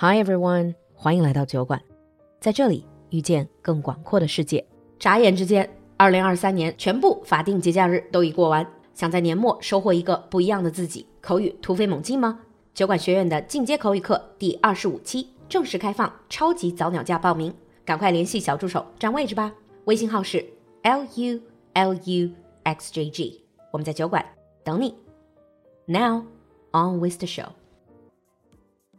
Hi everyone，欢迎来到酒馆，在这里遇见更广阔的世界。眨眼之间，二零二三年全部法定节假日都已过完，想在年末收获一个不一样的自己，口语突飞猛进吗？酒馆学院的进阶口语课第二十五期正式开放超级早鸟价报名，赶快联系小助手占位置吧。微信号是 l u l u x j g，我们在酒馆等你。Now on with the show.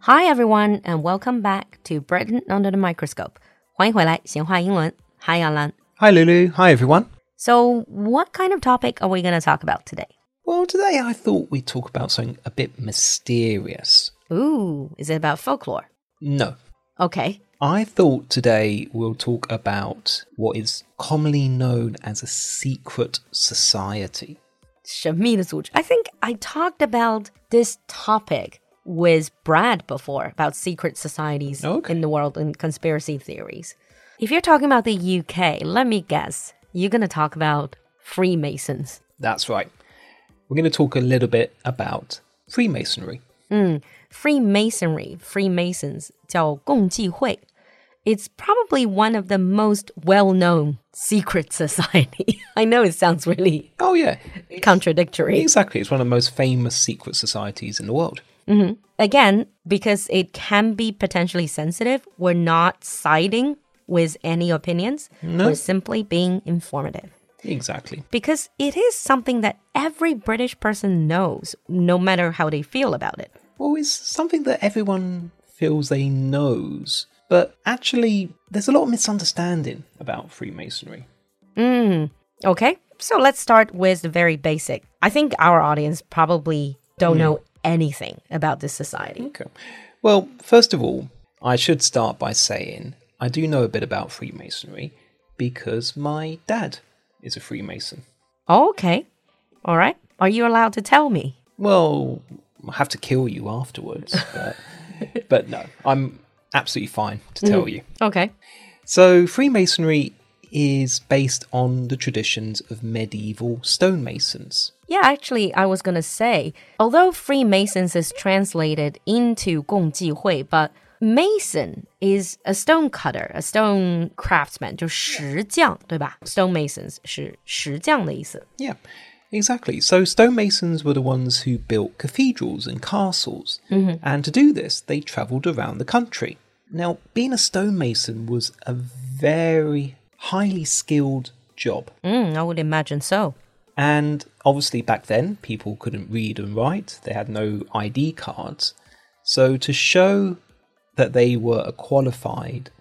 Hi everyone, and welcome back to Britain under the microscope. 欢迎回来，闲话英文。Hi Alan. Hi, Lulu. Hi, everyone. So, what kind of topic are we going to talk about today? Well, today I thought we'd talk about something a bit mysterious. Ooh, is it about folklore? No. Okay. I thought today we'll talk about what is commonly known as a secret society. 神秘的组织. I think I talked about this topic with Brad before about secret societies Okay. in the world and conspiracy theories. If you're talking about the UK, let me guess, you're going to talk about Freemasons. That's right. We're going to talk a little bit about Freemasonry. Freemasonry, Freemasons 叫共济会. It's probably one of the most well-known secret society. I know it sounds really Oh, yeah. contradictory. Exactly. It's one of the most famous secret societies in the world. Mm-hmm. Again, because it can be potentially sensitive, we're not siding with any opinions. No. We're simply being informative. Exactly. Because it is something that every British person knows, no matter how they feel about it. Well, it's something that everyone feels they knows, but actually, there's a lot of misunderstanding about Freemasonry. Mm-hmm. Okay, so let's start with the very basic. I think our audience probably don't hmm. know anything about this society. Okay. Well, first of all, I should start by saying I do know a bit about Freemasonry because my dad is a Freemason. Okay, all right. Are you allowed to tell me? Well, I have to kill you afterwards, but, but no, I'm absolutely fine to tell mm-hmm. you. Okay. So, Freemasonry is based on the traditions of medieval stonemasons. Yeah, actually, I was gonna say, although Freemasons is translated into 共济会, but Mason is a stone cutter, a stone craftsman, 就石匠，对吧? Stonemasons 是石匠的意思。 Yeah, exactly. So stonemasons were the ones who built cathedrals and castles. And to do this, they travelled around the country. Now, being a stonemason was a very highly skilled job. Mm, I would imagine so. And obviously, back then, people couldn't read and write, they had no ID cards. So, to show that they were a qualified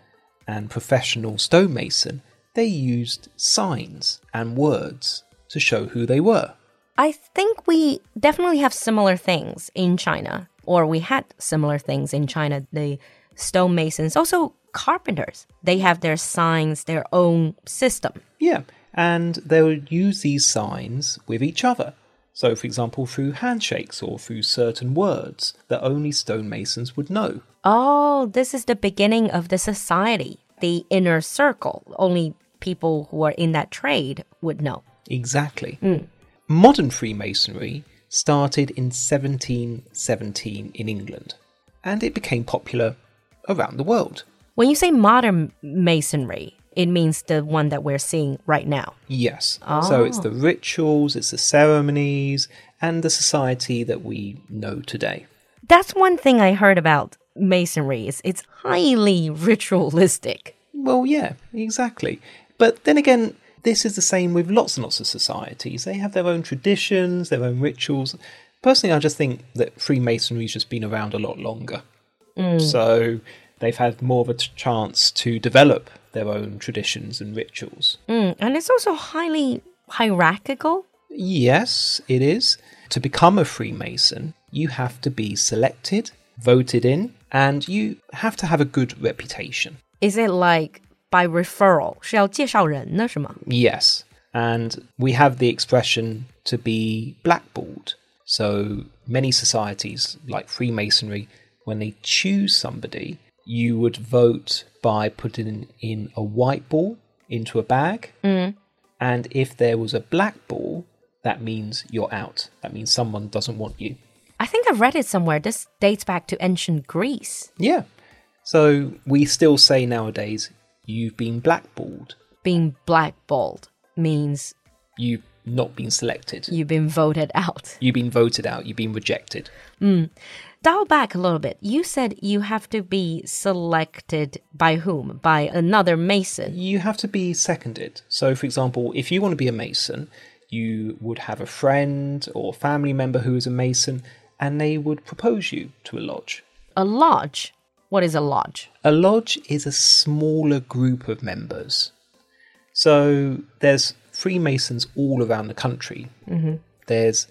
and professional stonemason, they used signs and words to show who they were. I think we definitely have similar things in China, or we had similar things in China. The stonemasons, also carpenters, they have their signs, their own system. Yeah, and they would use these signs with each other. So, for example, through handshakes or through certain words that only stonemasons would know. Oh, this is the beginning of the society, the inner circle. Only people who are in that trade would know. Exactly. Hmm. Modern Freemasonry started in 1717 in England, and it became popular around the world. When you say modern masonry, it means the one that we're seeing right now. Yes. So it's the oh. rituals, it's the ceremonies, and the society that we know today. That's one thing I heard about masonry is it's highly ritualistic. Well, yeah, exactly. But then again, this is the same with lots and lots of societies. They have their own traditions, their own rituals. Personally, I just think that Freemasonry's just been around a lot longer. Mm. So they've had more of a chance to develop their own traditions and rituals. Mm, and it's also highly hierarchical. Yes, it is. To become a Freemason, you have to be selected, voted in, and you have to have a good reputation. Is it like by referral? 是要介绍人呢，是吗？ Yes. And we have the expression to be blackballed. So many societies, like Freemasonry, when they choose somebody, you would vote by putting in a white ball into a bag. Mm. And if there was a black ball, that means you're out. That means someone doesn't want you. I think I've read it somewhere. This dates back to ancient Greece. Yeah. So we still say nowadays, you've been blackballed. Being blackballed means You've not been selected. you've been voted out. You've been voted out. You've been rejected. Mm. Dial back a little bit. You said you have to be selected by whom? By another Mason. You have to be seconded. So, for example, if you want to be a Mason, you would have a friend or family member who is a Mason, and they would propose you to a lodge. A lodge. What is a lodge? A lodge is a smaller group of members. So there's Freemasons all around the country. Mm-hmm. There's,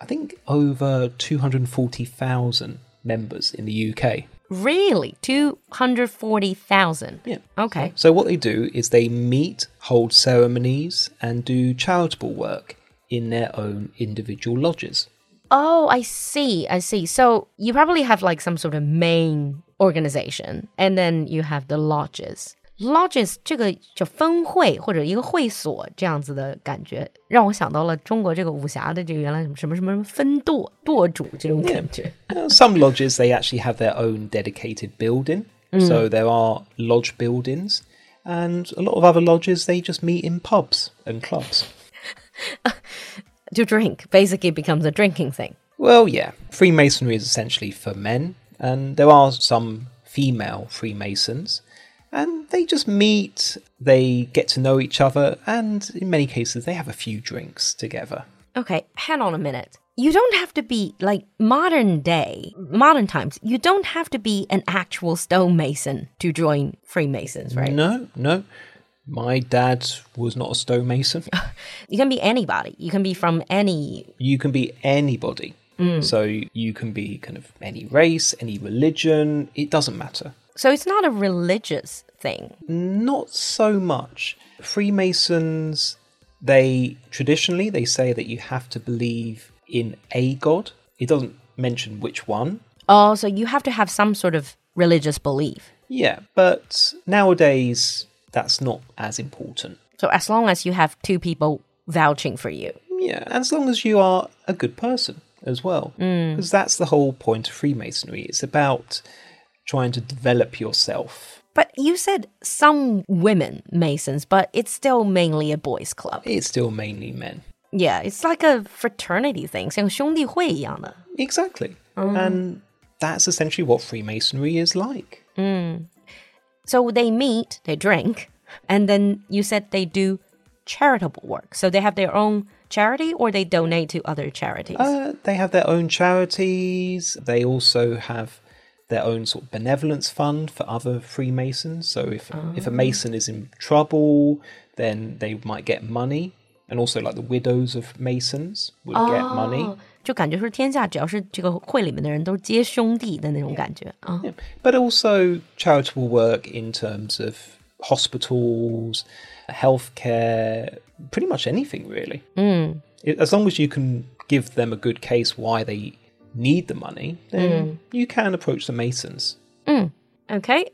I think, over 240,000 members in the UK. Really? 240,000. Yeah. Okay. So what they do is they meet, hold ceremonies, and do charitable work in their own individual lodges. Oh, I see. I see. So you probably have like some sort of main organization, and then you have the lodges Lodges 这个就分会或者一个会所这样子的感觉，让我想到了中国这个武侠的这个原来什么什么什么分舵舵主这种感觉。 Uh, Some lodges they actually have their own dedicated building, so there are lodge buildings, and a lot of other lodges they just meet in pubs and clubs. To drink basically becomes a drinking thing. Well, yeah, Freemasonry is essentially for men, and there are some female Freemasons, and they just meet, they get to know each other, and in many cases, they have a few drinks together. Okay, hang on a minute. You don't have to be like modern day, modern times. You don't have to be an actual stonemason to join Freemasons, right? No, no. My dad was not a stonemason. You can be anybody. You can be from any. you can be anybody. Mm. So you can be kind of any race, any religion, it doesn't matter. So it's not a religious thing. Not so much. Freemasons, they traditionally they say that you have to believe in a god. It doesn't mention which one. Oh, so you have to have some sort of religious belief. Yeah, but nowadays that's not as important. So as long as you have two people vouching for you. Yeah, as long as you are a good person as well. Mm. Because that's the whole point of Freemasonry. It's about trying to develop yourself. But you said some women Masons, but it's still mainly a boys' club. It's still mainly men. Yeah, it's like a fraternity thing, 像兄弟会一样的。 Exactly. And that's essentially what Freemasonry is like. So they meet, they drink, and then you said they do charitable work. So they have their own charity or they donate to other charities. Uh, they have their own charities. They also have their own sort of benevolence fund for other Freemasons. So if if a Mason is in trouble, then they might get money. And also, like the widows of Masons would get money. 就感觉说天下只要是这个会里面的人都是接兄弟的那种感觉啊。 Yeah. But also charitable work in terms of hospitals, healthcare, pretty much anything really. It- As long as you can give them a good case why they need the money, then mm. you can approach the Masons. Mm. Okay,